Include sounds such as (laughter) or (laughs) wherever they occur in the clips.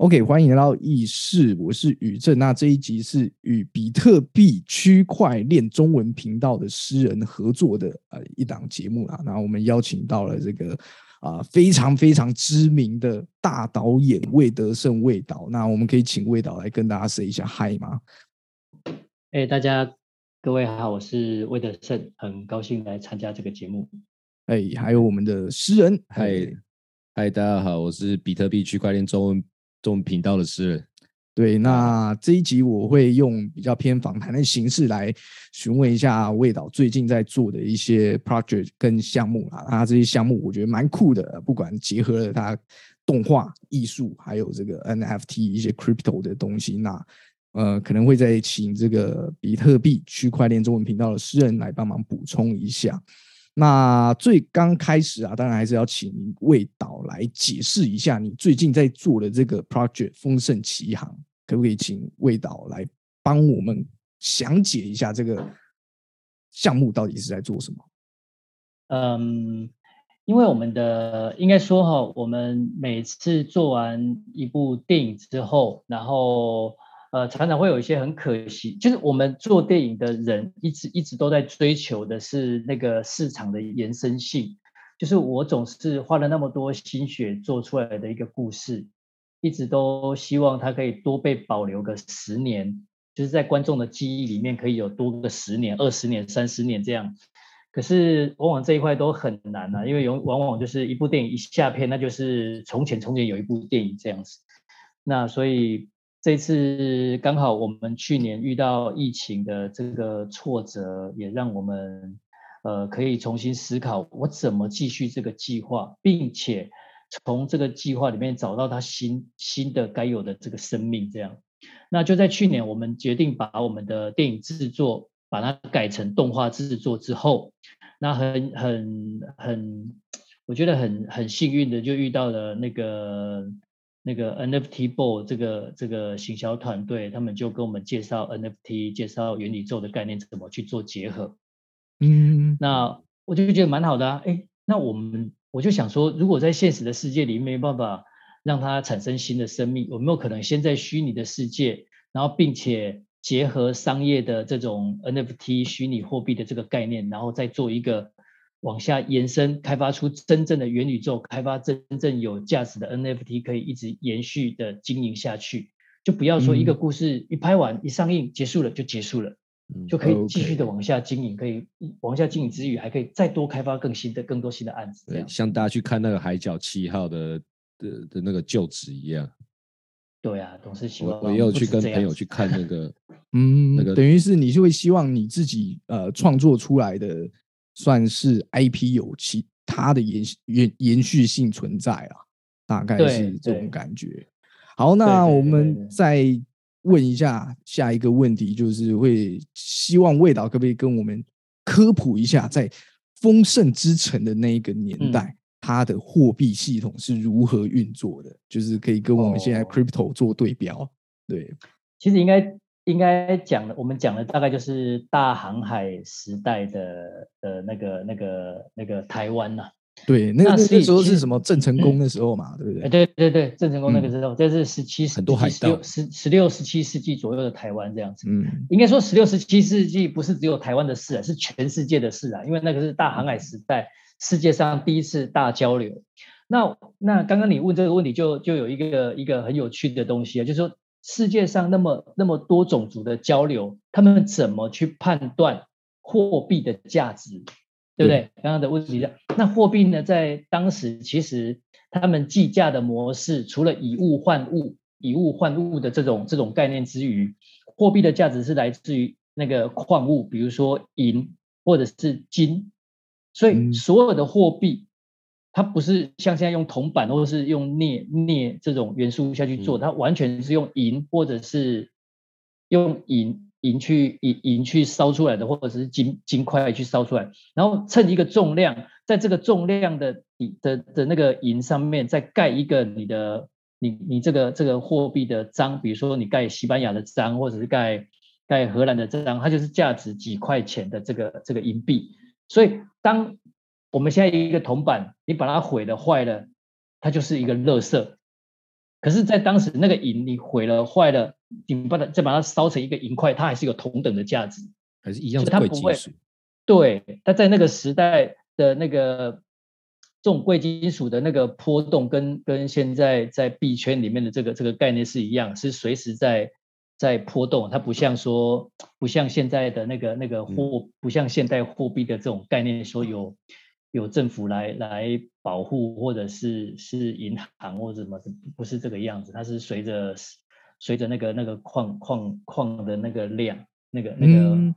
OK，欢迎来到议事，我是宇正。那这一集是与比特币区块链中文频道的诗人合作的呃一档节目啦。那我们邀请到了这个啊非常非常知名的大导演魏德胜魏导。那我们可以请魏导来跟大家 say 一下嗨吗？哎，大家各位好，我是魏德胜，很高兴来参加这个节目。哎，还有我们的诗人，嗨嗨，大家好，我是比特币区块链中文。中频道的诗人，对，那这一集我会用比较偏访谈的形式来询问一下魏导最近在做的一些 project 跟项目啊，他这些项目我觉得蛮酷的，不管结合了他动画艺术，还有这个 NFT 一些 crypto 的东西，那呃可能会再请这个比特币区块链中文频道的诗人来帮忙补充一下。那最刚开始啊，当然还是要请魏导来解释一下你最近在做的这个 project“ 丰盛奇航”，可不可以请魏导来帮我们详解一下这个项目到底是在做什么？嗯，因为我们的应该说哈，我们每次做完一部电影之后，然后。呃，常常会有一些很可惜，就是我们做电影的人一直一直都在追求的是那个市场的延伸性，就是我总是花了那么多心血做出来的一个故事，一直都希望它可以多被保留个十年，就是在观众的记忆里面可以有多个十年、二十年、三十年这样。可是往往这一块都很难啊，因为有往往就是一部电影一下片，那就是从前从前有一部电影这样子，那所以。这次刚好我们去年遇到疫情的这个挫折，也让我们呃可以重新思考我怎么继续这个计划，并且从这个计划里面找到它新新的该有的这个生命。这样，那就在去年我们决定把我们的电影制作把它改成动画制作之后，那很很很，我觉得很很幸运的就遇到了那个。那个 NFT Ball 这个这个行销团队，他们就跟我们介绍 NFT，介绍元宇宙的概念怎么去做结合。嗯，那我就觉得蛮好的啊。哎，那我们我就想说，如果在现实的世界里没办法让它产生新的生命，有没有可能先在虚拟的世界，然后并且结合商业的这种 NFT 虚拟货币的这个概念，然后再做一个。往下延伸，开发出真正的元宇宙，开发真正有价值的 NFT，可以一直延续的经营下去。就不要说一个故事一拍完、一上映结束了就结束了，就可以继续的往下经营，可以往下经营之余，还可以再多开发更新的、更多新的案子。对，像大家去看那个《海角七号》的的的那个旧址一样。对啊，董事希望我也有去跟朋友去看那个，(laughs) 嗯，那个等于是你就会希望你自己呃创作出来的。算是 IP 有其他的延延延续性存在啊，大概是这种感觉。好，那我们再问一下下一个问题，就是会希望魏导可不可以跟我们科普一下，在丰盛之城的那一个年代，它的货币系统是如何运作的？就是可以跟我们现在 Crypto 做对标。对，其实应该。应该讲的，我们讲的大概就是大航海时代的的那个、那个、那个台湾呐。对，那个那时候是什么郑成功的时候嘛，对不对？对对对，郑成功那个时候，这是十七、很多海盗，十十六、十七世纪左右的台湾这样子。嗯，应该说十六、十七世纪不是只有台湾的事啊，是全世界的事啊，因为那个是大航海时代，世界上第一次大交流。那那刚刚你问这个问题，就就有一个一个很有趣的东西啊，就是说。世界上那么那么多种族的交流，他们怎么去判断货币的价值，对不对？刚刚的问题，那货币呢，在当时其实他们计价的模式，除了以物换物、以物换物的这种这种概念之余，货币的价值是来自于那个矿物，比如说银或者是金，所以所有的货币。它不是像现在用铜板或者是用镍镍这种元素下去做，它完全是用银或者是用银银去银银去烧出来的，或者是金金块去烧出来，然后称一个重量，在这个重量的的的那个银上面再盖一个你的你你这个这个货币的章，比如说你盖西班牙的章，或者是盖盖荷兰的章，它就是价值几块钱的这个这个银币，所以当。我们现在一个铜板，你把它毁了坏了，它就是一个垃圾。可是，在当时那个银你毁了坏了，你把它再把它烧成一个银块，它还是有同等的价值，还是一样的贵金属。对，它在那个时代的那个这种贵金属的那个波动，跟跟现在在币圈里面的这个这个概念是一样，是随时在在波动。它不像说，不像现在的那个那个货，不像现代货币的这种概念，说有有政府来来保护，或者是是银行或者什么，不是这个样子。它是随着随着那个那个矿矿矿的那个量，那个那个。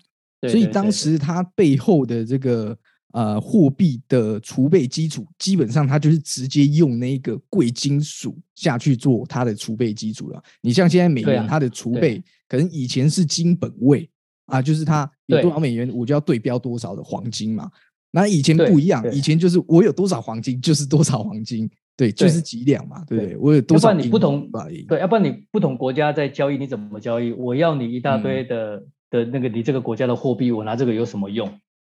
所以当时它背后的这个呃货币的储备基础，基本上它就是直接用那个贵金属下去做它的储备基础了。你像现在美元，它的储备可能以前是金本位啊，就是它有多少美元，我就要对标多少的黄金嘛。那以前不一样，以前就是我有多少黄金 (laughs) 就是多少黄金，对，就是几两嘛，对不对？我有多少？你不同对，要不然你不同国家在交易，你怎么交易？我要你一大堆的。的那个你这个国家的货币，我拿这个有什么用？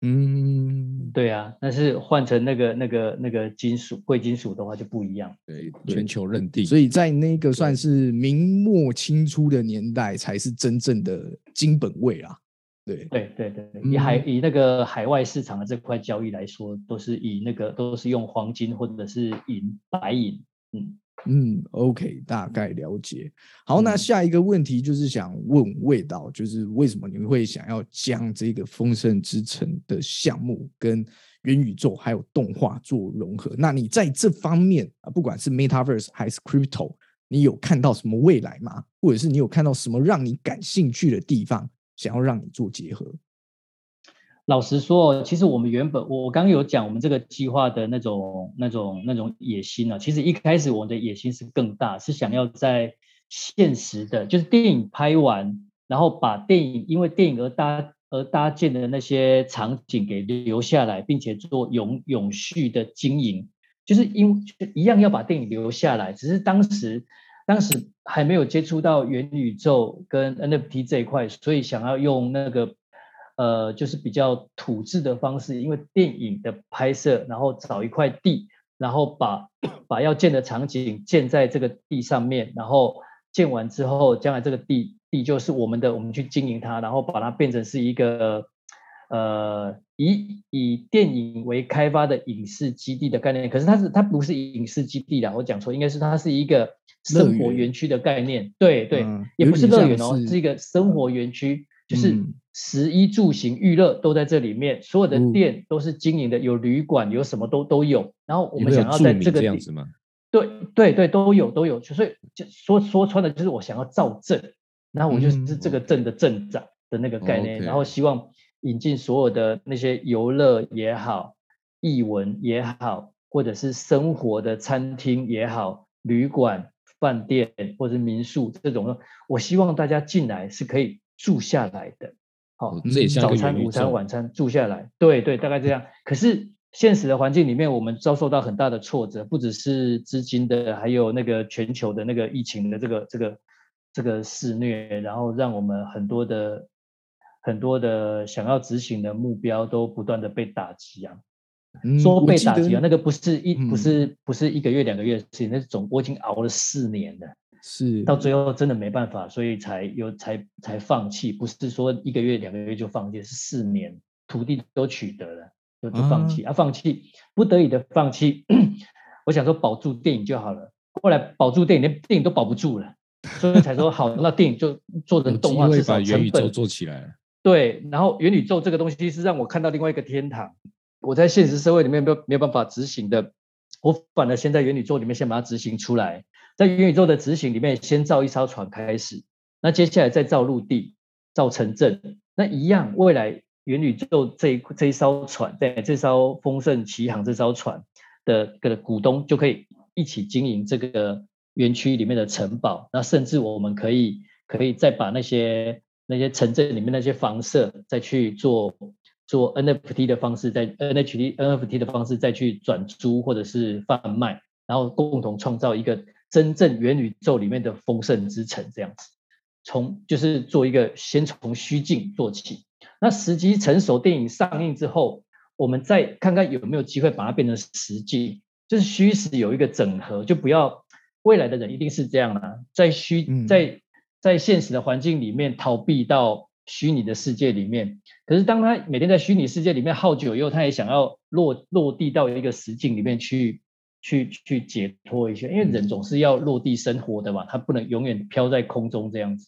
嗯，对啊，但是换成那个那个那个金属贵金属的话就不一样。对，全球认定。所以在那个算是明末清初的年代，才是真正的金本位啊。对，对对对，以海以那个海外市场的这块交易来说，都是以那个都是用黄金或者是银白银，嗯。嗯，OK，大概了解。好，那下一个问题就是想问味道，就是为什么你们会想要将这个丰盛之城的项目跟元宇宙还有动画做融合？那你在这方面啊，不管是 Metaverse 还是 Crypto，你有看到什么未来吗？或者是你有看到什么让你感兴趣的地方，想要让你做结合？老实说，其实我们原本我我刚有讲我们这个计划的那种那种那种野心呢。其实一开始我的野心是更大，是想要在现实的，就是电影拍完，然后把电影因为电影而搭而搭建的那些场景给留下来，并且做永永续的经营，就是因一样要把电影留下来。只是当时当时还没有接触到元宇宙跟 NFT 这一块，所以想要用那个。呃，就是比较土质的方式，因为电影的拍摄，然后找一块地，然后把把要建的场景建在这个地上面，然后建完之后，将来这个地地就是我们的，我们去经营它，然后把它变成是一个呃以以电影为开发的影视基地的概念。可是它是它不是影视基地啦，我讲错，应该是它是一个生活园区的概念。对对，也不是乐园哦，是一个生活园区，就是。食衣住行娱乐都在这里面，所有的店都是经营的，有旅馆，有什么都都有。然后我们想要在这个这样子吗？对对对，都有都有。所以就说说穿了，就是我想要造镇，然后我就是这个镇的镇长的那个概念，然后希望引进所有的那些游乐也好、艺文也好，或者是生活的餐厅也好、旅馆、饭店或者民宿这种，我希望大家进来是可以住下来的。好，早餐、午餐、晚餐住下来，对对，大概这样。可是现实的环境里面，我们遭受到很大的挫折，不只是资金的，还有那个全球的那个疫情的这个这个这个肆虐，然后让我们很多的很多的想要执行的目标都不断的被打击啊。说被打击啊，那个不是一不是不是一个月两个月的事情，那是总我已经熬了四年了。是到最后真的没办法，所以才有才才放弃，不是说一个月两个月就放弃，是四年土地都取得了就就放弃啊，放弃不得已的放弃。我想说保住电影就好了，后来保住电影连电影都保不住了，所以才说好，那电影就做成动画，至少成本做起来了。对，然后元宇宙这个东西是让我看到另外一个天堂，我在现实社会里面没有没有办法执行的，我反而先在元宇宙里面先把它执行出来。在元宇宙的执行里面，先造一艘船开始，那接下来再造陆地、造城镇，那一样，未来元宇宙这一这一艘船，对，这艘丰盛奇航这艘船的个股东就可以一起经营这个园区里面的城堡，那甚至我们可以可以再把那些那些城镇里面那些房舍再去做做 NFT 的方式，在 NHT NFT 的方式再去转租或者是贩卖，然后共同创造一个。真正元宇宙里面的丰盛之城这样子，从就是做一个先从虚境做起，那时机成熟，电影上映之后，我们再看看有没有机会把它变成实际，就是虚实有一个整合，就不要未来的人一定是这样啦，在虚嗯。在在现实的环境里面逃避到虚拟的世界里面。可是当他每天在虚拟世界里面耗久以后，他也想要落落地到一个实境里面去去去解脱一下，因为人总是要落地生活的嘛，他不能永远飘在空中这样子。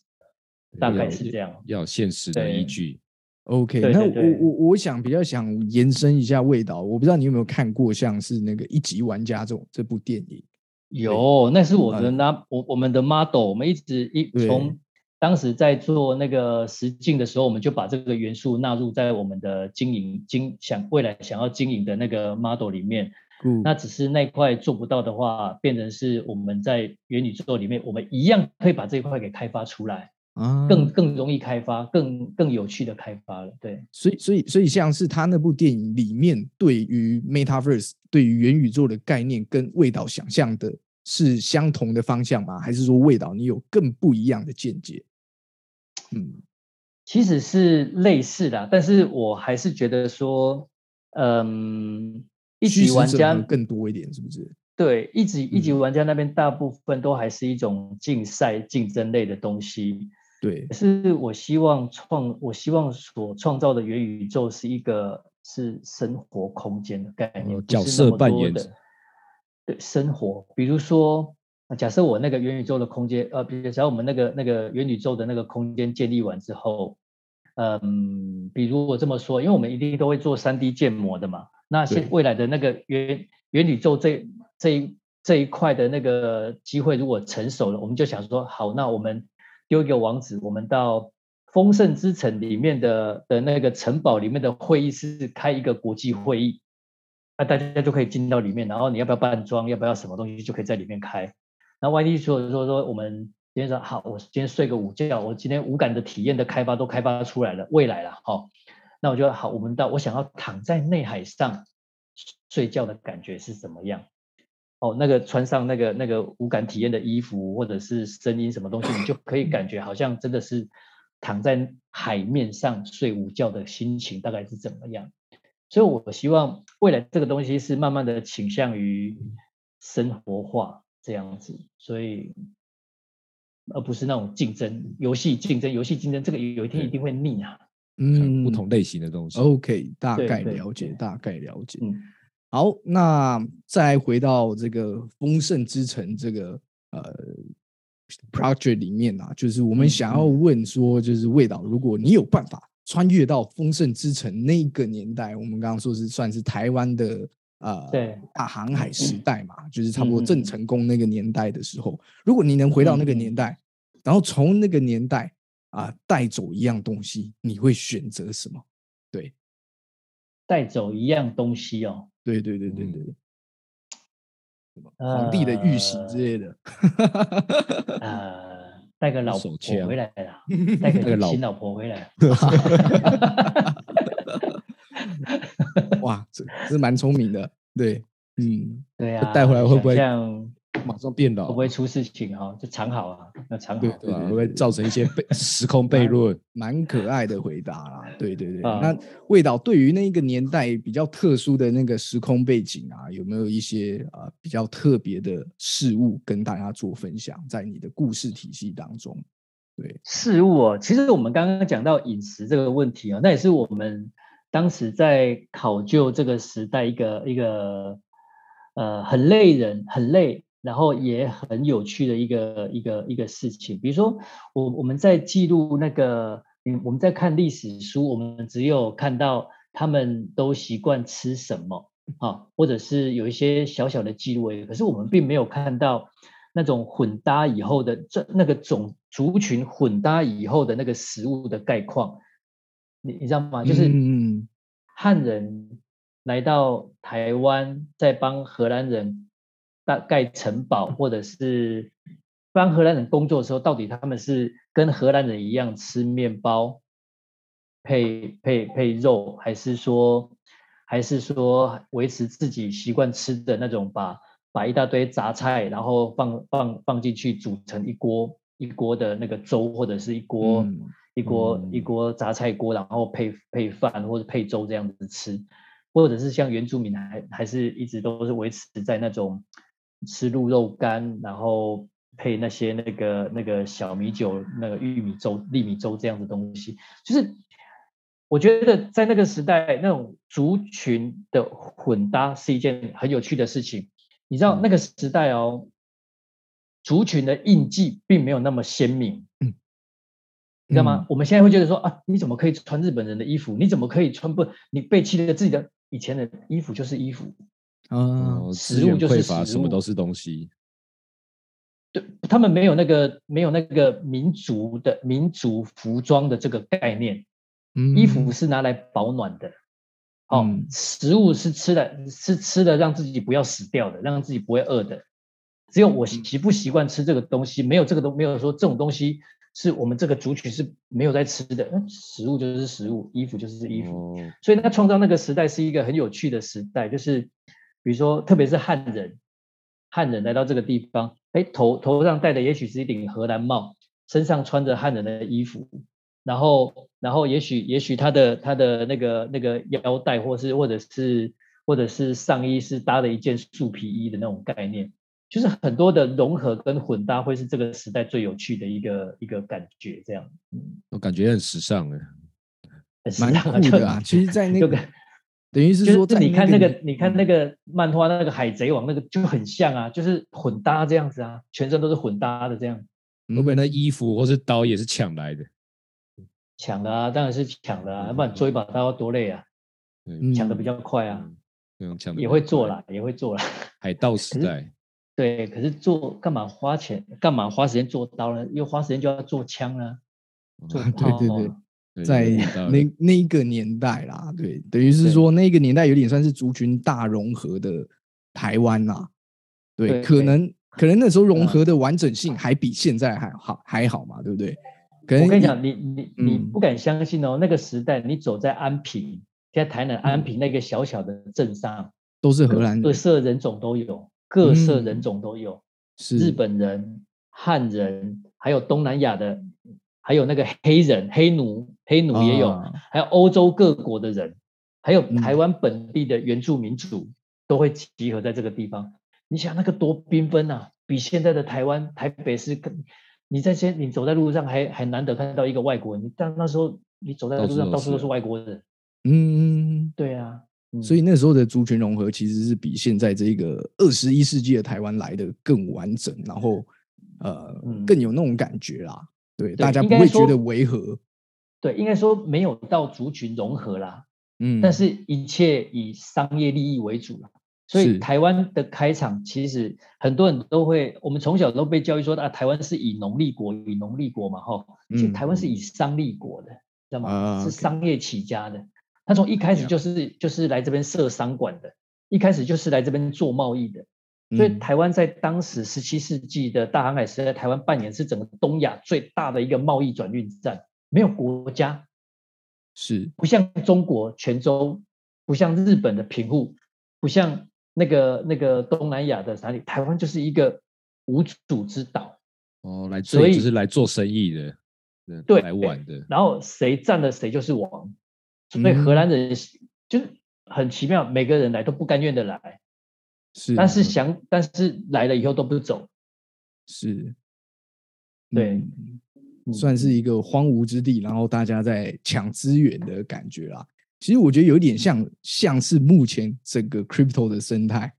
大概是这样。要有现实的依据。OK，那我我我想比较想延伸一下味道，我不知道你有没有看过像是那个一级玩家这种这部电影。有，那是我们的那我我们的 model，我们一直一从当时在做那个实境的时候，我们就把这个元素纳入在我们的经营经想未来想要经营的那个 model 里面。嗯。那只是那块做不到的话，变成是我们在元宇宙里面，我们一样可以把这一块给开发出来，啊，更更容易开发，更更有趣的开发了。对，所以所以所以像是他那部电影里面对于 Metaverse 对于元宇宙的概念跟味道想象的是相同的方向吗？还是说味道你有更不一样的见解？嗯，其实是类似的，但是我还是觉得说，嗯，一级玩家更多一点，是不是？对，一级一级嗯玩家那边大部分都还是一种竞赛竞争类的东西。对，是我希望创，我希望所创造的元宇宙是一个是生活空间的概念，哦角色扮演的对生活，比如说，呃假设我那个元宇宙的空间，呃，比如假如我们那个那个元宇宙的那个空间建立完之后，嗯，比如我这么说，因为我们一定都会做三 D 建模的嘛，那对。现未来的那个元元宇宙这这一这一块的那个机会如果成熟了，我们就想说，好，那我们丢一个网址，我们到丰盛之城里面的的那个城堡里面的会议室开一个国际会议，那大家就可以进到里面，然后你要不要扮装，要不要什么东西就可以在里面开。那万一说说说我们今天说好，我今天睡个午觉，我今天无感的体验的开发都开发出来了，未来了哈、哦，那我就好，我们到我想要躺在内海上睡觉的感觉是怎么样？哦，那个穿上那个那个无感体验的衣服，或者是声音什么东西，你就可以感觉好像真的是躺在海面上睡午觉的心情大概是怎么样。所以我希望未来这个东西是慢慢的倾向于生活化这样子，所以而不是那种竞争游戏竞争游戏竞争，这个有一天一定会腻啊。嗯，不同类型的东西。OK，大概了解，大概了解。嗯，好，那再回到这个丰盛之城这个呃 project 里面啊，就是我们嗯想要嗯。问说，就是魏导，如果你有办法穿越到丰盛之城那个年代，我们刚刚说是算是台湾的呃对大航海时代嘛，就是差不多郑成功那个年代的时候，如果你能回到那个年。代，然后从那个年代啊带走一样东西，你会选择什么？对，带走一样东西哦，对对对对嗯对。什么皇帝的玉玺之类的，呃，带个 (laughs) 老婆回来了，带个新老婆回来。哇，这这蛮聪明的，对，嗯，对啊，带回来会不会像马上变老会不，会出事情哈？就藏好啊，要藏好。对对对吧？会不会造成一些悖时空悖论？(laughs) 蛮可爱的回答啦，对对对。啊那魏导对于那个年代比较特殊的那个时空背景啊，有没有一些呃比较特别的事物跟大家做分享，在你的故事体系当中？对，事物哦，其实我们刚刚讲到饮食这个问题哦，那也是我们当时在考究这个时代一个一个呃很累人、很累，然后也很有趣的一个一个一个事情。比如说，我我们在记录那个，嗯，我们在看历史书，我们只有看到他们都习惯吃什么啊，或者是有一些小小的记录而已，可是我们并没有看到。那种混搭以后的这那个种族群混搭以后的那个食物的概况，你你知道吗？就是嗯汉人来到台湾，在帮荷兰人大概城堡，或者是帮荷兰人工作的时候，到底他们是跟荷兰人一样吃面包配配配肉，还是说还是说维持自己习惯吃的那种把把一大堆杂菜，然后放放放进去煮成一锅一锅的那个粥，或者是一锅、嗯一锅、一嗯锅杂菜锅，然后配配饭或者配粥这样子吃，或者是像原住民还还是一直都是维持在那种吃鹿肉干，然后配那些那个那个小米酒、那个玉米粥、粒米粥这样的东西，就是我觉得在那个时代，那种族群的混搭是一件很有趣的事情。你知道那个时代哦，族群的印记并没有那么鲜明，嗯你知道吗？我们现在会觉得说啊，你怎么可以穿日本人的衣服？你怎么可以穿不？你背弃了自己的以前的衣服就是衣服，啊，哦，食物就是匮乏，食物什么都是东西。对他们没有那个没有那个民族的民族服装的这个概念，嗯衣服是拿来保暖的，哦，嗯食物是吃的，是吃的让自己不要死掉的，让自己不会饿的。只有我习不习惯吃这个东西，没有这个都没有说这种东西是我们这个族群是没有在吃的。嗯食物就是食物，衣服就是衣服。哦，所以他创造那个时代是一个很有趣的时代，就是比如说，特别是汉人，汉人来到这个地方，哎，头头上戴的也许是一顶荷兰帽，身上穿着汉人的衣服，然后然后也许也许他的他的那个那个腰带，或是或者是或者是上衣是搭了一件树皮衣的那种概念，就是很多的融合跟混搭，会是这个时代最有趣的一个一个感觉，这样，嗯，我感觉很时尚哎。很时蛮尚就酷的啊。其实，在那个等于是就说，在你看那个个，你看那个漫画那个海贼王那个就很像啊，就是混搭这样子啊，全身都是混搭的这样会不会那衣服或是刀也是抢来的？抢的啊，当然是抢的啊，要不然做一把刀多累啊，嗯，抢的比较快啊，那种抢得也。会做啦，也会做啦。海盗时代，对，可是做干嘛花钱，干嘛花时间做刀呢？又花时间就要做枪啊，做 (laughs) 对对对在那那一个年代啦，对，等于是对。说那个年代有点算是族群大融合的台湾啦，对，对可能可能那时候融嗯。合的完整性还比现在还好还好嘛，对不对？可能我跟你讲，你你你嗯。不敢相信哦，那个时代你走在安平，在台南安平那个小小的镇上，都是荷兰各，色人种都有，各色嗯人种都有，是。日本人、汉人，还有东南亚的，还有那个黑人、黑奴，黑奴也有，啊还有欧洲各国的人，还有嗯台湾本地的原住民族，都会集合在这个地方。你想那个多缤纷啊！比现在的台湾台北市更，你在先你走在路上还还难得看到一个外国人，你但那时候你走在路上到处都是外国人，嗯，对啊，嗯所以那时候的族群融合其实是比现在这个二十一世纪的台湾来的更完整，然后呃嗯更有那种感觉啦。对，对大家不会觉得违和。对，应该说没有到族群融合啦，嗯，但是一切以商业利益为主了。所以台湾的开场，其实很多人都会，我们从小都被教育说啊，台湾是以农立国，以农立国嘛，哈，其实嗯台湾是以商立国的，知道吗？啊是商业起家的，他从一开始就是就是来这边设商馆的，一开始就是来这边做贸易的。所以嗯台湾在当时十七世纪的大航海时代，台湾扮演是整个东亚最大的一个贸易转运站，没有国家，是不像中国泉州，不像日本的平户，不像那个那个东南亚的哪里，台湾就是一个无主之岛。哦，来这所以里就是来做生意的，嗯对来玩的。然后谁占了谁就是王，所以荷兰人就是很奇妙，每个人来都不甘愿的来，是，但是想但是来了以后都不走，是，对算是一个荒芜之地，然后大家在抢资源的感觉啦。其实我觉得有点像，像是目前整个 crypto 的生态，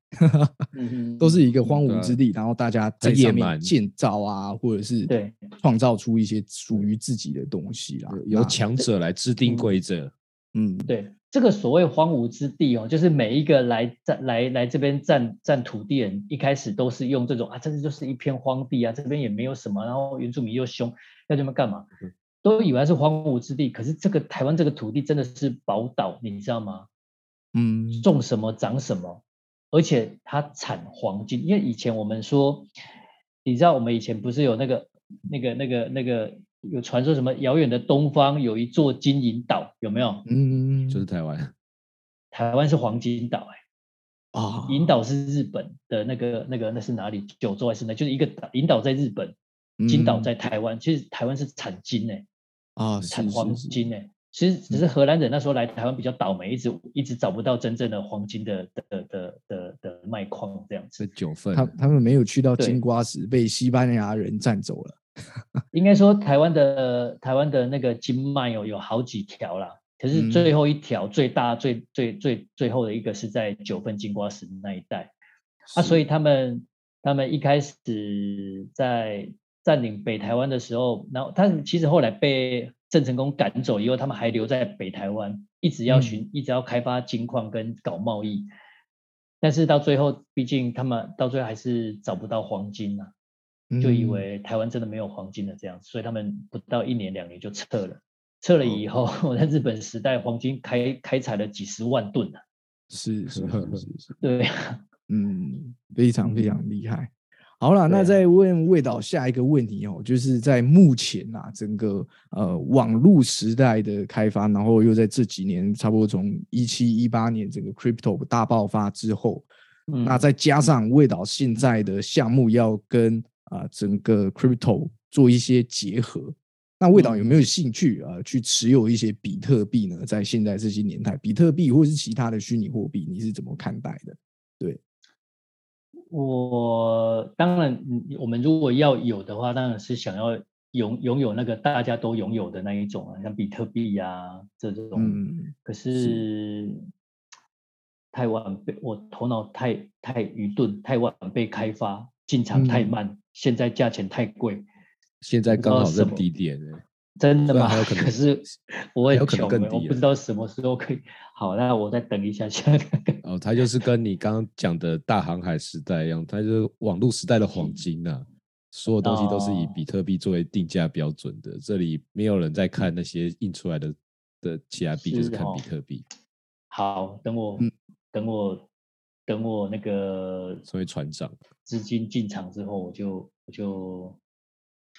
(laughs) 都是一个荒对啊野之地，然后大家在上面建造啊，或者是对。创造出一些属于自己的东西啦。由强者来制定嗯。规则，嗯，对，这个所谓荒芜之地哦，就是每一个来占来来这边占占土地人，一开始都是用这种啊，这就是一片荒地啊，这边也没有什么，然后原住民又凶，要这么干嘛？都以为是荒芜之地，可是这个台湾这个土地真的是宝岛，你知道吗？嗯，种什么长什么，而且它产黄金。因为以前我们说，你知道我们以前不是有那个那个那个那个有传说什么遥远的东方有一座金银岛，有没有？嗯，就是台湾。台湾是黄金岛、哎。啊，银岛是日本的那个那个那是哪里？九州还是哪？就是一个岛，银岛在日本，金岛嗯在台湾。其实台湾是产金诶、啊，产黄金诶、其实只是荷兰人那时候来台湾比较倒霉，一直一直找不到真正的黄金的的的的的卖矿这样子。九份，他他们没有去到金瓜石，被西班牙人占走了。(laughs) 应该说台湾的台湾的那个金脉有有好几条啦，可是最后一条最大最最最最后的一个是在九份金瓜石那一带。啊，所以他们他们一开始在占领北台湾的时候，然后他们其实后来被郑成功赶走以后，他们还留在北台湾，一直要寻，一直要开发金矿跟搞贸易。但是到最后，毕竟他们到最后还是找不到黄金呐，就以为台湾真的没有黄金了这样，所以他们不到一年两年就撤了。撤了以后，我 (laughs) 在日本时代，黄金开开采了几十万吨呢。是是是是，对。嗯，非常非常厉害。好了，那再问魏导下一个问题哦，就是在目前啊，整个呃网络时代的开发，然后又在这几年，差不多从一七一八年整个 crypto 大爆发之后，那再加上魏导现在的项目要跟啊整个 crypto 做一些结合，那魏导有没有兴趣啊去持有一些比特币呢？在现在这些年代，比特币或是其他的虚拟货币，你是怎么看待的？对。我当然，我们如果要有的话，当然是想要拥拥有那个大家都拥有的那一种啊，像比特币呀这种。嗯。可是太晚被我头脑太太愚钝，太晚被开发，进场太慢，现在价钱太贵。现在刚好是低点真的吗？(laughs) 可是我也穷，我不知道什么时候可以。好，那我再等一下下。哦，它就是跟你刚刚讲的大航海时代一样，它就是网络时代的黄金呐。所有东西都是以比特币作为定价标准的，这里没有人在看那些印出来的的其他币，就是看比特币。好，等我，等我，等我那个作为船长，资金进场之后，我就我就。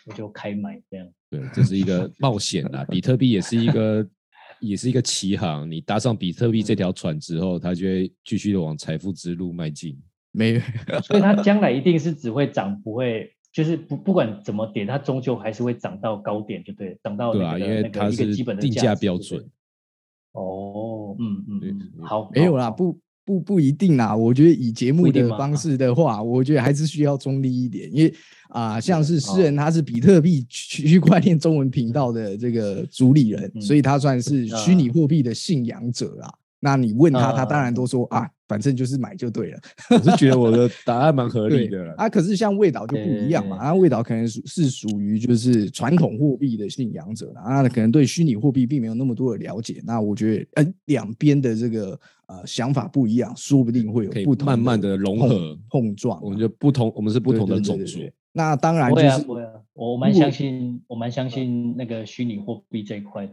我就开买这样，对，这是一个冒险啊！比特币也是一个，(laughs) 也是一个奇航。你搭上比特币这条船之后，它就会继续的往财富之路迈进。没，(laughs) 所以它将来一定是只会涨，不会就是不不管怎么跌，它终究还是会涨到高点，就对，涨到对啊，因为它是定价标准。哦，嗯嗯嗯，好，没有啦，不。不不一定啦，我觉得以节目的方式的话，我觉得还是需要中立一点，因为啊，像是诗人他是比特币区块链中文频道的这个主理人，所以他算是虚拟货币的信仰者啦。那你问他，他当然都说啊，反正就是买就对了。我是觉得我的答案蛮合 (laughs) 理的。啊，可是像味道就不一样嘛，啊，味道可能是属于就是传统货币的信仰者啊，可能对虚拟货币并没有那么多的了解。那我觉得，呃，两边的这个呃想法不一样，说不定会有不同慢慢的融合碰撞。我们就不同，我们是不同的种族。那当然就是，我蛮相信，我蛮相信那个虚拟货币这一块。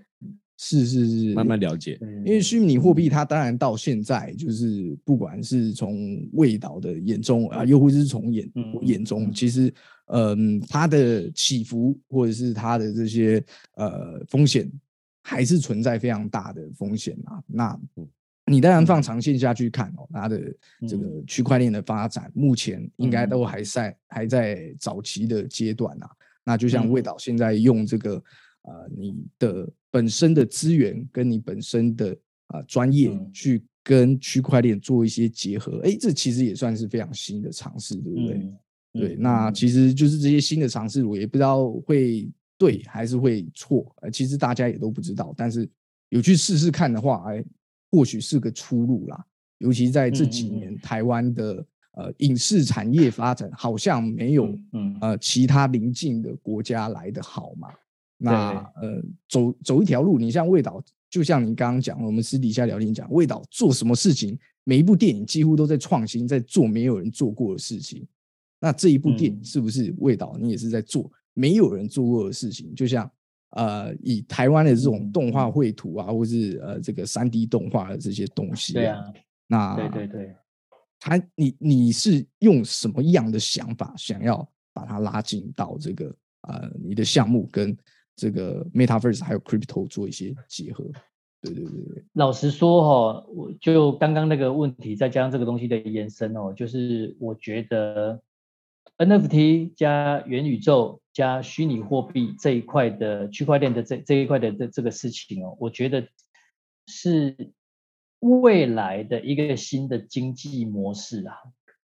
是是是，慢慢了解。因为虚拟货币它当然到现在就是不管是从味道的眼中啊，又或者是从眼眼中，其实嗯，它的起伏或者是它的这些呃风险，还是存在非常大的风险啊。那你当然放长线下去看哦，它的这个区块链的发展，目前应该都还在还在早期的阶段啊。那就像味道现在用这个。呃，你的本身的资源跟你本身的啊专业去跟区块链做一些结合，哎，这其实也算是非常新的尝试，对不对？对，那其实就是这些新的尝试，我也不知道会对还是会错，呃，其实大家也都不知道，但是有去试试看的话，哎，或许是个出路啦。尤其在这几年，台湾的呃影视产业发展好像没有呃其他邻近的国家来的好嘛。那呃，走走一条路，你像魏导，就像你刚刚讲，我们私底下聊天讲，魏导做什么事情，每一部电影几乎都在创新，在做没有人做过的事情。那这一部电影是不是魏导，你也是在做没有人做过的事情？就像呃，以台湾的这种动画绘图啊，或是呃这个三 D 动画的这些东西，对啊，那对对对，他你你是用什么样的想法，想要把它拉进到这个呃你的项目跟？这个 metaverse 还有 crypto 做一些结合，对对对对。老实说哈，我就刚刚那个问题，再加上这个东西的延伸哦，就是我觉得，NFT 加元宇宙加虚拟货币这一块的区块链的这这一块的这这个事情哦，我觉得是未来的一个新的经济模式啊，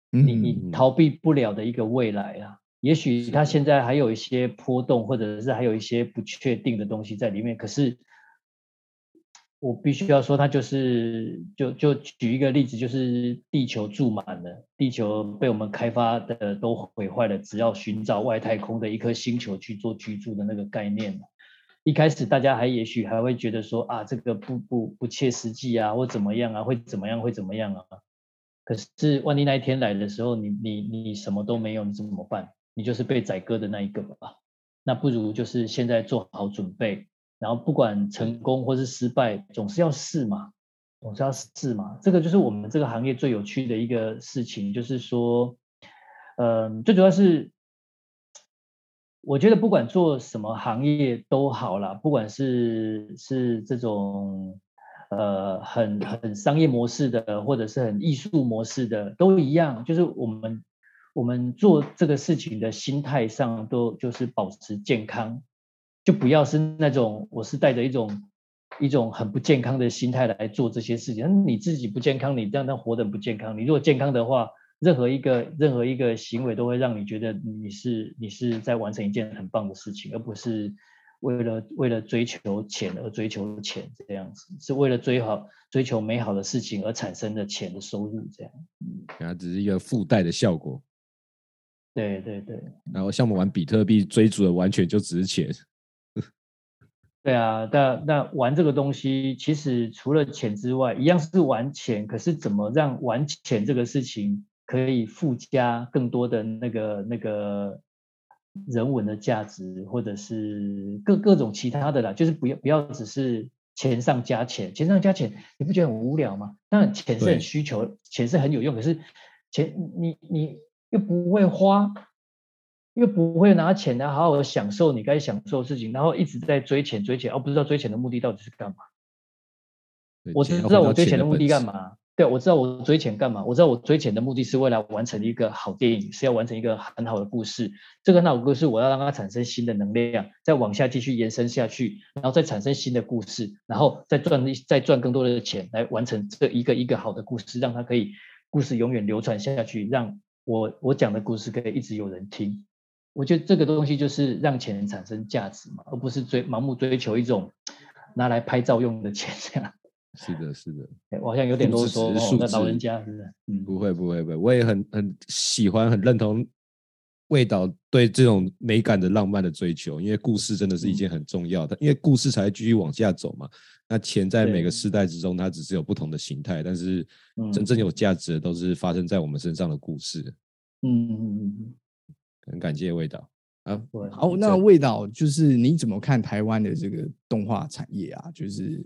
你你逃避不了的一个未来啊。也许它现在还有一些波动，或者是还有一些不确定的东西在里面，可是。我必须要说，它就是就就举一个例子，就是地球住满了，地球被我们开发的都毁坏了，只要寻找外太空的一颗星球去做居住的那个概念。一开始大家还也许还会觉得说啊，这个不不不切实际啊，或怎么样啊，会怎么样会怎么样啊？可是万一那一天来的时候，你你你什么都没有，你怎么办？你就是被宰割的那一个吧？那不如就是现在做好准备。然后不管成功或是失败，总是要试嘛，总是要试嘛。这个就是我们这个行业最有趣的一个事情，就是说，嗯，最主要是，我觉得不管做什么行业都好啦，不管是是这种呃很很商业模式的，或者是很艺术模式的，都一样，就是我们我们做这个事情的心态上，都就是保持健康。就不要是那种，我是带着一种一种很不健康的心态来做这些事情。你自己不健康，你这样活得不健康。你如果健康的话，任何一个任何一个行为都会让你觉得你是你是在完成一件很棒的事情，而不是为了为了追求钱而追求钱这样子，是为了追好追求美好的事情而产生的钱的收入这样。嗯，它只是一个附带的效果。对对对。然后像我们玩比特币，追逐的完全就只是钱。(laughs) 对啊，那那玩这个东西，其实除了钱之外，一样是玩钱。可是怎么让玩钱这个事情可以附加更多的那个那个人文的价值，或者是各各种其他的啦，就是不要不要只是钱上加钱，钱上加钱，你不觉得很无聊吗？当然钱是很需求，钱是很有用，可是钱你你又不会花。又不会拿钱来好好享受你该享受的事情，然后一直在追钱追钱，而不知道追钱的目的到底是干嘛。我知道我追钱的目的干嘛？对，我知道我追钱干嘛？我知道我追钱的目的是为了完成一个好电影，是要完成一个很好的故事。这个好故事我要让它产生新的能量，再往下继续延伸下去，然后再产生新的故事，然后再赚再赚更多的钱来完成这一个一个好的故事，让它可以故事永远流传下去，让我我讲的故事可以一直有人听。我觉得这个东西就是让钱产生价值嘛，而不是追盲目追求一种拿来拍照用的钱这样。(laughs) 是的，是的，我好像有点啰嗦哦。那老人家是不是？嗯，不会，不会，不会。我也很很喜欢，很认同味道对这种美感的浪漫的追求，因为故事真的是一件很重要的，因为故事才继续往下走嘛。那钱在每个时代之中，它只是有不同的形态，但是真正有价值的都是发生在我们身上的故事。嗯嗯嗯嗯。很感谢味道啊，好，那味道就是你怎么看台湾的这个动画产业啊？就是，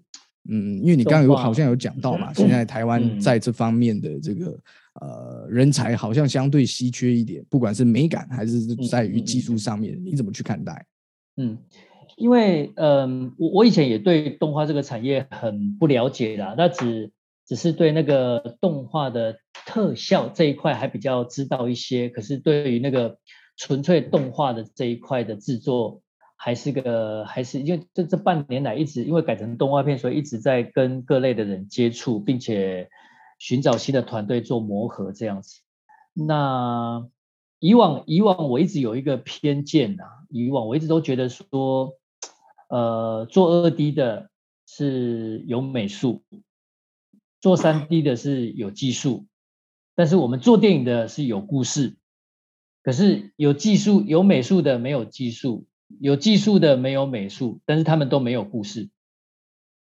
嗯，因为你刚刚有好像有讲到嘛，现在 (laughs) 台湾在这方面的这个呃人才好像相对稀缺一点，不管是美感还是在于技术上面，你怎么去看待？嗯，因为嗯，我我以前也对动画这个产业很不了解啦，那只只是对那个动画的特效这一块还比较知道一些，可是对于那个。纯粹动画的这一块的制作，还是个还是因为这这半年来一直因为改成动画片，所以一直在跟各类的人接触，并且寻找新的团队做磨合这样子。那以往以往我一直有一个偏见呐，以往我一直都觉得说，呃，做二 D 的是有美术，做三 D 的是有技术，但是我们做电影的是有故事。可是有技术、有美术的没有技术，有技术的没有美术，但是他们都没有故事。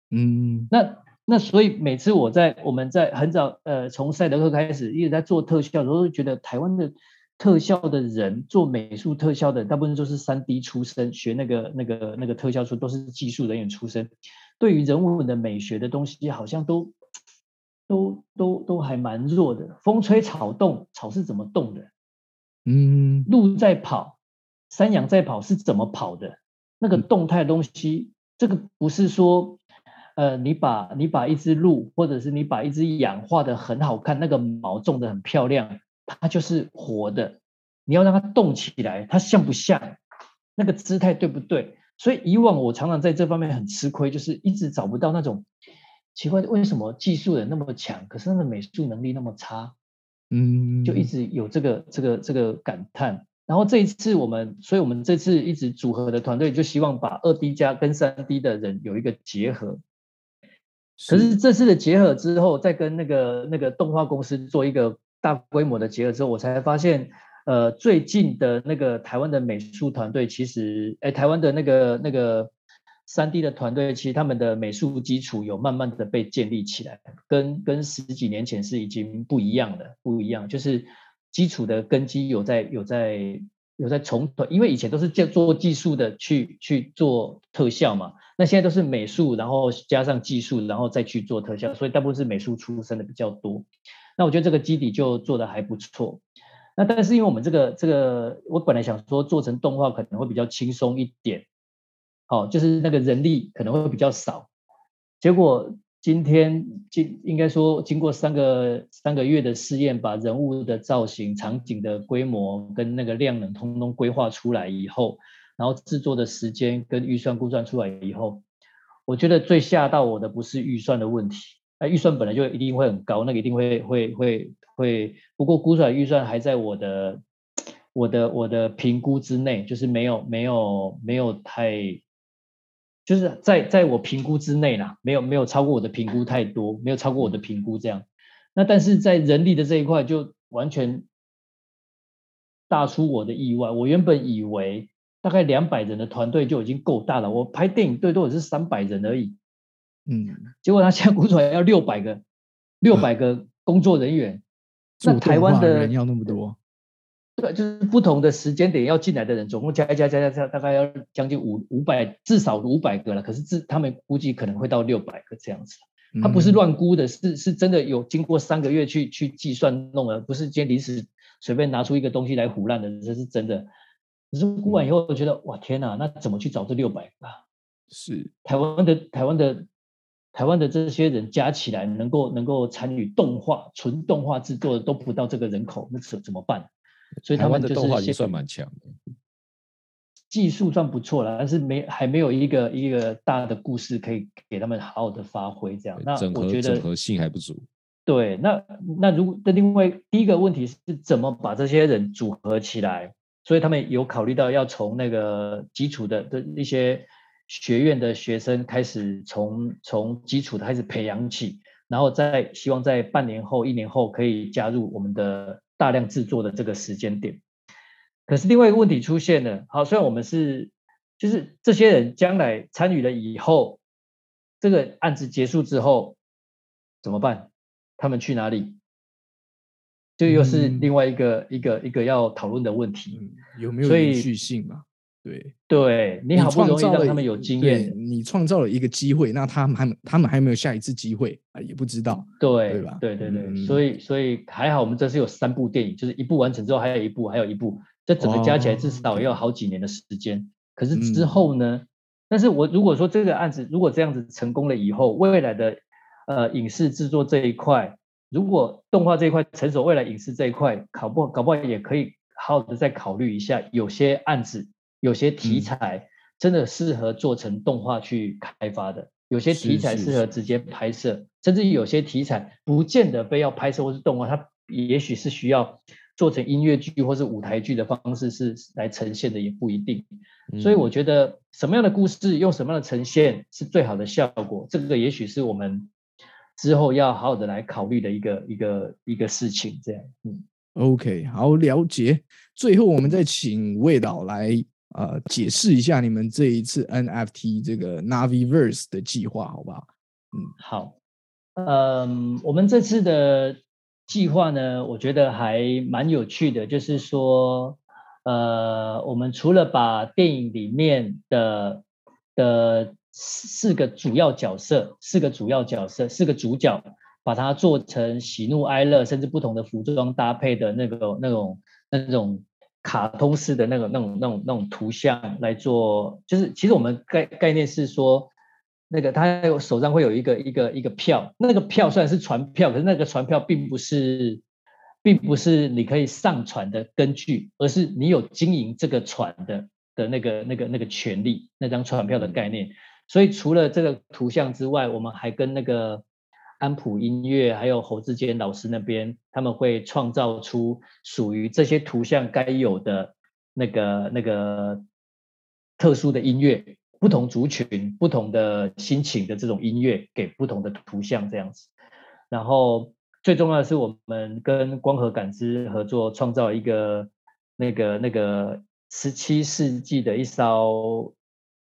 嗯，那那所以每次我在我们在很早呃从赛德克开始一直在做特效的时候，觉得台湾的特效的人做美术特效的大部分都是三 D 出身，学那个那个那个特效出都是技术人员出身，对于人文的美学的东西好像都都都都还蛮弱的。风吹草动，草是怎么动的？嗯，鹿在跑，山羊在跑，是怎么跑的？那个动态东西，这个不是说，呃，你把你把一只鹿，或者是你把一只羊画的很好看，那个毛种的很漂亮，它就是活的。你要让它动起来，它像不像？那个姿态对不对？所以以往我常常在这方面很吃亏，就是一直找不到那种奇怪，为什么技术人那么强，可是他的美术能力那么差？嗯，就一直有这个这个这个感叹。然后这一次我们，所以我们这次一直组合的团队就希望把二 D 加跟三 D 的人有一个结合。可是这次的结合之后，再跟那个那个动画公司做一个大规模的结合之后，我才发现，呃，最近的那个台湾的美术团队，其实，哎，台湾的那个那个三 D 的团队，其实他们的美术基础有慢慢的被建立起来，跟跟十几年前是已经不一样的，不一样，就是基础的根基有在有在。有在重，因为以前都是做做技术的去去做特效嘛，那现在都是美术，然后加上技术，然后再去做特效，所以大部分是美术出身的比较多。那我觉得这个基底就做的还不错。那但是因为我们这个这个，我本来想说做成动画可能会比较轻松一点，好，就是那个人力可能会比较少，结果。今天经应该说，经过三个三个月的试验，把人物的造型、场景的规模跟那个量能通通规划出来以后，然后制作的时间跟预算估算出来以后，我觉得最吓到我的不是预算的问题，那预算本来就一定会很高，那个一定会会会会，不过估出来预算还在我的我的我的评估之内，就是没有没有没有太。就是在在我评估之内啦，没有没有超过我的评估太多，没有超过我的评估这样。那但是在人力的这一块就完全大出我的意外。我原本以为大概两百人的团队就已经够大了，我拍电影最多也是三百人而已。嗯，结果他现在估出来要六百个，六百个工作人员。那台湾的人要那么多？对，就是不同的时间点要进来的人，总共加一加加加加，大概要将近五五百，至少五百个了。可是自他们估计可能会到六百个这样子。他不是乱估的，是是真的有经过三个月去去计算弄的，不是今天临时随便拿出一个东西来胡乱的，这是真的。可是估完以后，我觉得哇天哪，那怎么去找这六百个？是台湾的台湾的台湾的这些人加起来，能够能够参与动画纯动画制作的都不到这个人口，那怎怎么办？所以他们的动画已经算蛮强的，技术算不错了，但是没还没有一个一个大的故事可以给他们好好的发挥。这样，那我觉得整合性还不足。对，那那如果那另外第一个问题是怎么把这些人组合起来？所以他们有考虑到要从那个基础的的一些学院的学生开始，从从基础的开始培养起，然后再希望在半年后、一年后可以加入我们的。大量制作的这个时间点，可是另外一个问题出现了。好，虽然我们是，就是这些人将来参与了以后，这个案子结束之后怎么办？他们去哪里？这又是另外一个一个一个要讨论的问题。有没有延续性嘛？对，对你好不容易让他们有经验，你创造了一个机会，那他们还他们还没有下一次机会啊，也不知道，对对吧？对对对，所以所以还好，我们这次有三部电影，就是一部完成之后还有一部，还有一部，这整个加起来至少要好几年的时间。可是之后呢？但是我如果说这个案子如果这样子成功了以后，未来的呃影视制作这一块，如果动画这一块成熟，未来影视这一块搞不搞不好也可以好好的再考虑一下，有些案子。有些题材真的适合做成动画去开发的，有些题材适合直接拍摄，甚至有些题材不见得非要拍摄或是动画，它也许是需要做成音乐剧或是舞台剧的方式是来呈现的，也不一定。所以我觉得什么样的故事用什么样的呈现是最好的效果，这个也许是我们之后要好好的来考虑的一个一个一个事情。这样，嗯，OK，好了解。最后我们再请魏导来。呃，解释一下你们这一次 NFT 这个 Naviverse 的计划，好不好？嗯，好。嗯，我们这次的计划呢，我觉得还蛮有趣的。就是说，呃，我们除了把电影里面的的四个主要角色、四个主要角色、四个主角，把它做成喜怒哀乐，甚至不同的服装搭配的那个那种那种。卡通式的那个、那种、那种、那种图像来做，就是其实我们概概念是说，那个他手上会有一个一个一个票，那个票虽然是船票，可是那个船票并不是并不是你可以上传的根据，而是你有经营这个船的的那个那个那个权利，那张船票的概念。所以除了这个图像之外，我们还跟那个安普音乐还有侯志坚老师那边，他们会创造出属于这些图像该有的那个那个特殊的音乐，不同族群、不同的心情的这种音乐，给不同的图像这样子。然后最重要的是，我们跟光合感知合作，创造一个那个那个十七世纪的一艘。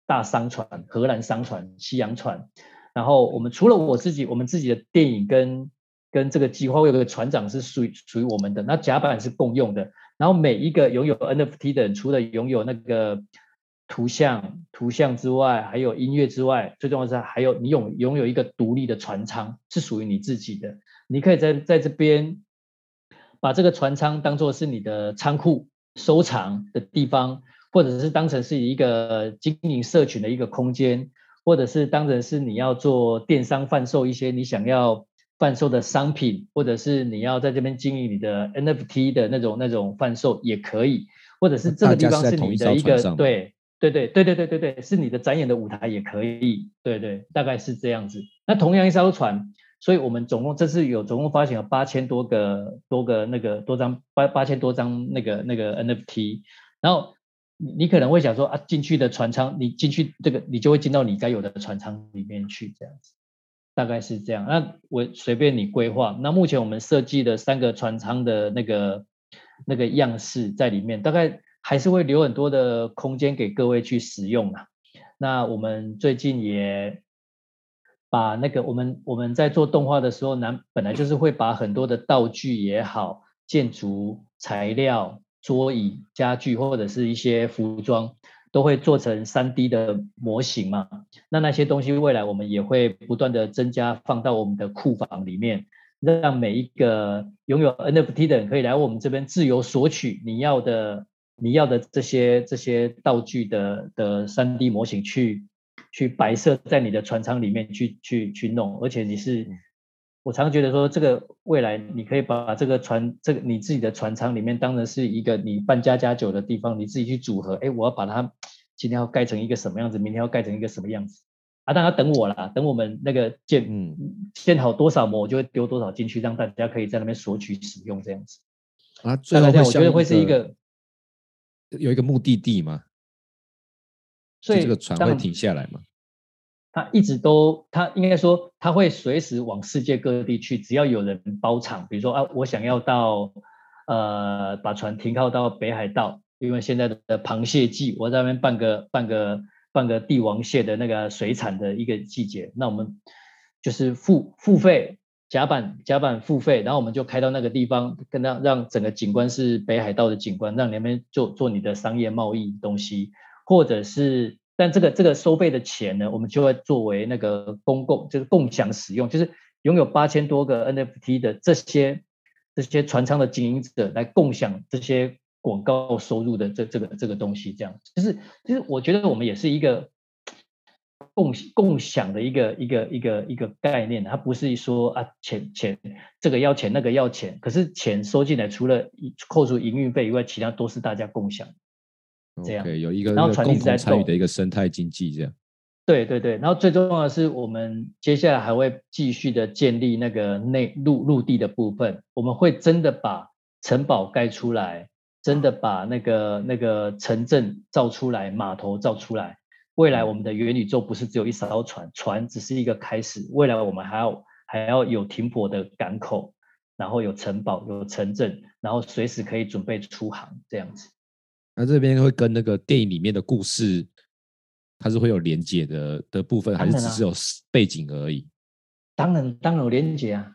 大商船，荷兰商船，西洋船。然后我们除了我自己，我们自己的电影跟跟这个计划，我有个船长是属于属于我们的。那甲板是共用的。然后每一个拥有 NFT 的人，除了拥有那个图像图像之外，还有音乐之外，最重要是还有你拥拥有一个独立的船舱，是属于你自己的。你可以在在这边把这个船舱当做是你的仓库收藏的地方。或者是当成是一个经营社群的一个空间，或者是当成是你要做电商贩售一些你想要贩售的商品，或者是你要在这边经营你的 NFT 的那种那种贩售也可以，或者是这个地方是你的一个对对对对对对对对，是你的展演的舞台也可以，对对，大概是这样子。那同样一艘船，所以我们总共这次有总共发行了八千多个多个那个多张八八千多张那个那个 NFT，然后。你你可能会想说啊，进去的船舱，你进去这个，你就会进到你该有的船舱里面去，这样子，大概是这样。那我随便你规划。那目前我们设计的三个船舱的那个那个样式在里面，大概还是会留很多的空间给各位去使用啊。那我们最近也把那个我们我们在做动画的时候，呢，本来就是会把很多的道具也好，建筑材料。桌椅、家具或者是一些服装，都会做成三 D 的模型嘛？那那些东西未来我们也会不断的增加，放到我们的库房里面，让每一个拥有 NFT 的人可以来我们这边自由索取你要的、你要的这些这些道具的的三 D 模型，去去摆设在你的船舱里面去去去弄，而且你是。我常觉得说，这个未来你可以把这个船，这个你自己的船舱里面当成是一个你办家家酒的地方，你自己去组合。哎，我要把它今天要盖成一个什么样子，明天要盖成一个什么样子啊？大家等我啦，等我们那个建嗯建好多少模，我就会丢多少进去，让大家可以在那边索取使用这样子啊。最后我觉得会是一个有一个目的地嘛，所以这个船会停下来吗？他一直都，他应该说他会随时往世界各地去，只要有人包场，比如说啊，我想要到，呃，把船停靠到北海道，因为现在的螃蟹季，我在那边办个办个办个帝王蟹的那个水产的一个季节，那我们就是付付费甲板甲板付费，然后我们就开到那个地方，跟让让整个景观是北海道的景观，让你那边做做你的商业贸易东西，或者是。但这个这个收费的钱呢，我们就会作为那个公共，就是共享使用，就是拥有八千多个 NFT 的这些这些船舱的经营者来共享这些广告收入的这这个这个东西，这样就是其实我觉得我们也是一个共共享的一个一个一个一个概念，它不是说啊钱钱这个要钱那个要钱，可是钱收进来，除了扣除营运费以外，其他都是大家共享。这样有一个共同参与的一个生态经济，这样。对对对，然后最重要的是，我们接下来还会继续的建立那个内陆陆地的部分，我们会真的把城堡盖出来，真的把那个那个城镇造出来，码头造出来。未来我们的元宇宙不是只有一艘船，船只是一个开始，未来我们还要还要有停泊的港口，然后有城堡，有城镇，然后随时可以准备出航这样子。那这边会跟那个电影里面的故事，它是会有连接的的部分，还是只是有背景而已？当然，当然有连接啊，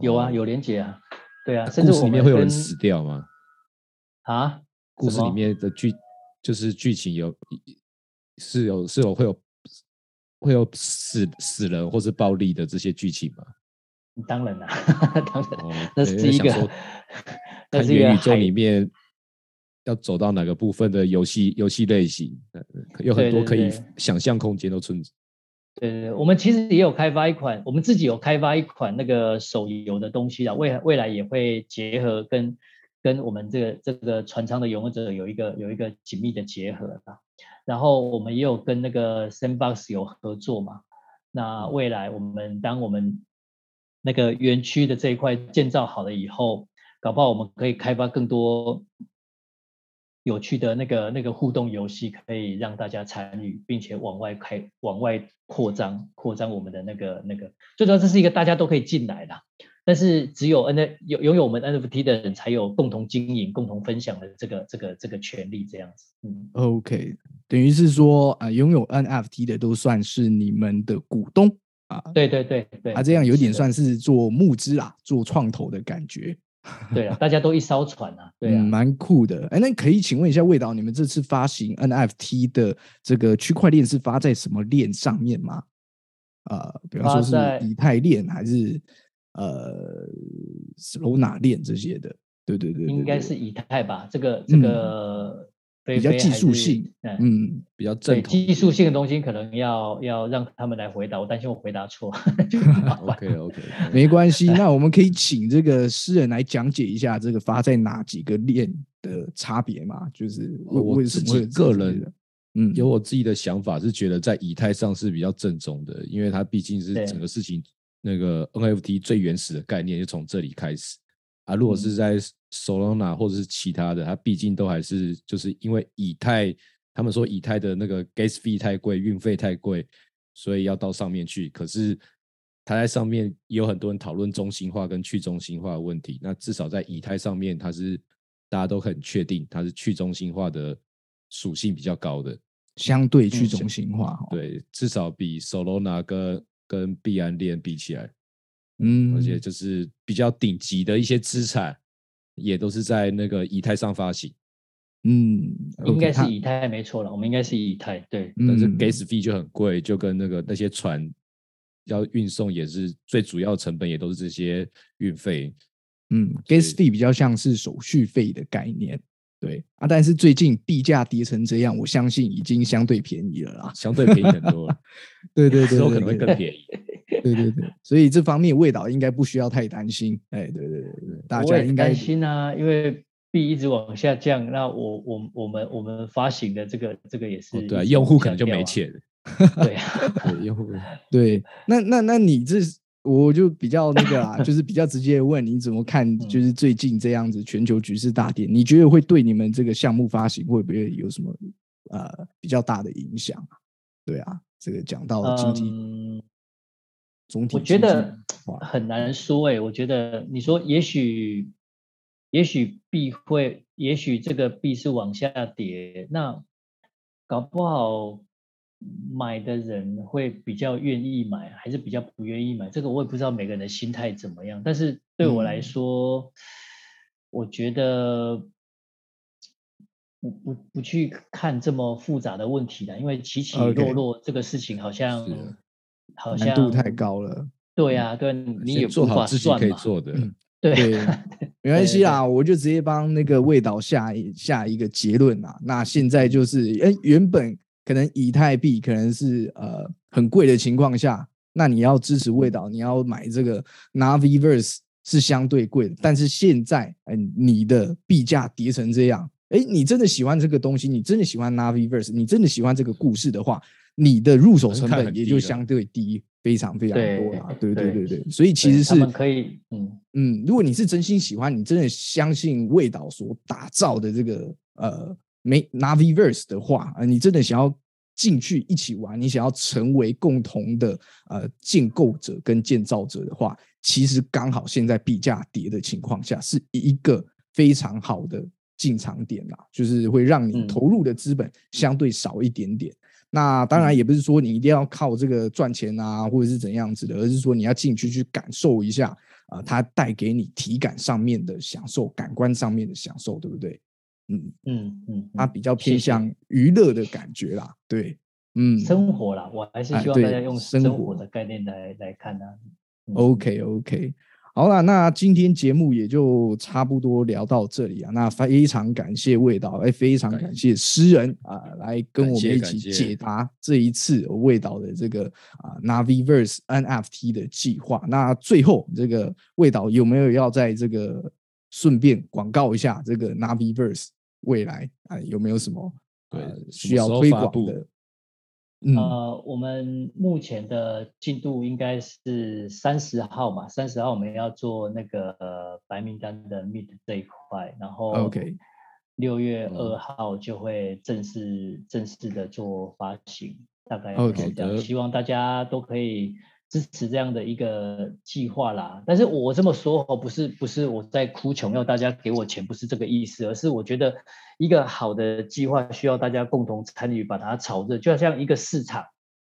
有啊，有连接啊，对啊。故事里面会有人死掉吗？啊？故事里面的剧就是剧情有是有是有会有会有死死人或是暴力的这些剧情吗？当然了，(laughs) 当然，那 (laughs) 是一个，那是元宇宙里面。要走到哪个部分的游戏游戏类型，有很多可以想象空间都存对对，我们其实也有开发一款，我们自己有开发一款那个手游的东西啊，未未来也会结合跟跟我们这个这个船舱的拥有者有一个有一个紧密的结合啊。然后我们也有跟那个 Sandbox 有合作嘛，那未来我们当我们那个园区的这一块建造好了以后，搞不好我们可以开发更多。有趣的那个那个互动游戏可以让大家参与，并且往外开、往外扩张、扩张我们的那个那个。最主要这是一个大家都可以进来的，但是只有 N 有拥有我们 NFT 的人才有共同经营、共同分享的这个这个这个权利，这样子。嗯，OK，等于是说啊，拥有 NFT 的都算是你们的股东啊。对对对对，啊，这样有点算是做募资啦，做创投的感觉。(laughs) 对啊，大家都一艘船啊，对啊，蛮酷的。哎，那可以请问一下魏导，你们这次发行 NFT 的这个区块链是发在什么链上面吗？呃，比方说是以太链还是呃 Solana 链这些的？对对对，应该是以太吧。这个这个。比较技术性，嗯，比较正统。技术性的东西可能要要让他们来回答，我担心我回答错。OK OK，(laughs) 没关系。(laughs) 那我们可以请这个诗人来讲解一下这个发在哪几个链的差别嘛？就是我自己个人，嗯，有我自己的想法，是觉得在以太上是比较正宗的，因为它毕竟是整个事情那个 NFT 最原始的概念就从这里开始啊。如果是在 Solana 或者是其他的，它毕竟都还是就是因为以太，他们说以太的那个 gas fee 太贵，运费太贵，所以要到上面去。可是它在上面也有很多人讨论中心化跟去中心化的问题。那至少在以太上面，它是大家都很确定它是去中心化的属性比较高的，相对去中心化。对，至少比 Solana 跟跟币安链比起来，嗯，而且就是比较顶级的一些资产。也都是在那个以太上发行，嗯，应该是以太没错了，我们应该是以太，对，但是 gas fee 就很贵，就跟那个那些船要运送也是最主要成本，也都是这些运费，嗯，gas fee 比较像是手续费的概念，对。啊，但是最近币价跌成这样，我相信已经相对便宜了啦，相对便宜很多了，对 (laughs) 对对，之后可能会更便宜。对对对，所以这方面味道应该不需要太担心。哎，对对对对，大家应该担心啊，因为币一直往下降，那我我我们我们发行的这个这个也是 (laughs) 对，用户可能就没钱。对啊，用户对，那那那你这我就比较那个啊，就是比较直接问你怎么看，(laughs) 就是最近这样子全球局势大跌，你觉得会对你们这个项目发行会不会有什么呃比较大的影响啊？对啊，这个讲到经济。我觉得很难说诶，我觉得你说也许，也许币会，也许这个币是往下跌，那搞不好买的人会比较愿意买，还是比较不愿意买？这个我也不知道每个人的心态怎么样。但是对我来说，我觉得不不不去看这么复杂的问题了，因为起起落落这个事情好像。难度太高了，对呀，对，你也做好自己可以做的，对，(laughs) 没关系啦，我就直接帮那个味道下下一个结论啊。那现在就是，哎，原本可能以太币可能是呃很贵的情况下，那你要支持味道，你要买这个 Naviverse 是相对贵的，但是现在，嗯，你的币价跌成这样，哎，你真的喜欢这个东西，你真的喜欢 Naviverse，你真的喜欢这个故事的话。你的入手成本也就相对低，非常非常多啊！对对对对，所以其实是可以，嗯。嗯，如果你是真心喜欢，你真的相信味道所打造的这个呃没 Naviverse 的话，啊，你真的想要进去一起玩，你想要成为共同的呃建构者跟建造者的话，其实刚好现在币价跌的情况下，是一个非常好的进场点啦，就是会让你投入的资本相对少一点点。那当然也不是说你一定要靠这个赚钱啊，或者是怎样子的，而是说你要进去去感受一下啊，它带给你体感上面的享受，感官上面的享受，对不对？嗯嗯嗯，它比较偏向娱乐的感觉啦，对，嗯，生活啦，我还是希望大家用生活的概念来来看呢。OK OK，好了，那今天节目也就差不多聊到这里啊。那非常感谢味道，哎，非常感谢诗人啊，来跟我们一起解答这一次味道的这个啊 Naviverse NFT 的计划。那最后，这个味道有没有要在这个顺便广告一下这个 Naviverse 未来啊？有没有什么对需要推广的？呃，我们目前的进度应该是三十号嘛，三十号我们要做那个呃白名单的 Meet 这一块，然后 OK，六月二号就会正式正式的做发行，大概 OK 这样，希望大家都可以。支持这样的一个计划啦，但是我这么说哦，不是不是我在哭穷要大家给我钱，不是这个意思，而是我觉得一个好的计划需要大家共同参与，把它炒热，就好像一个市场，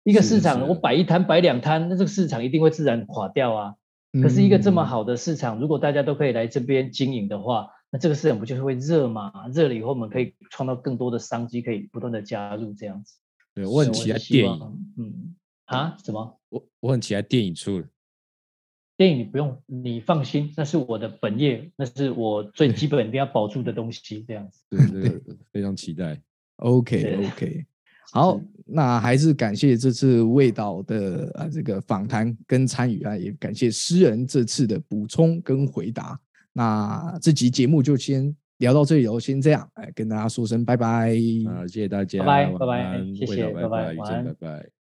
一个市场，我摆一摊摆两摊，那这个市场一定会自然垮掉啊。可是一个这么好的市场，如果大家都可以来这边经营的话，那这个市场不就是会热吗？热了以后，我们可以创造更多的商机，可以不断的加入这样子。对，问题在电影，嗯。啊？什么？我我很期待电影出了。电影你不用，你放心，那是我的本业，那是我最基本一定要保住的东西。这样子，对对，非常期待。OK OK，(laughs) 好，那还是感谢这次味道的啊这个访谈跟参与啊，也感谢诗人这次的补充跟回答。那这集节目就先聊到这里哦，先这样，哎，跟大家说声拜拜。啊，谢谢大家，拜拜拜拜，谢谢，拜拜，拜拜。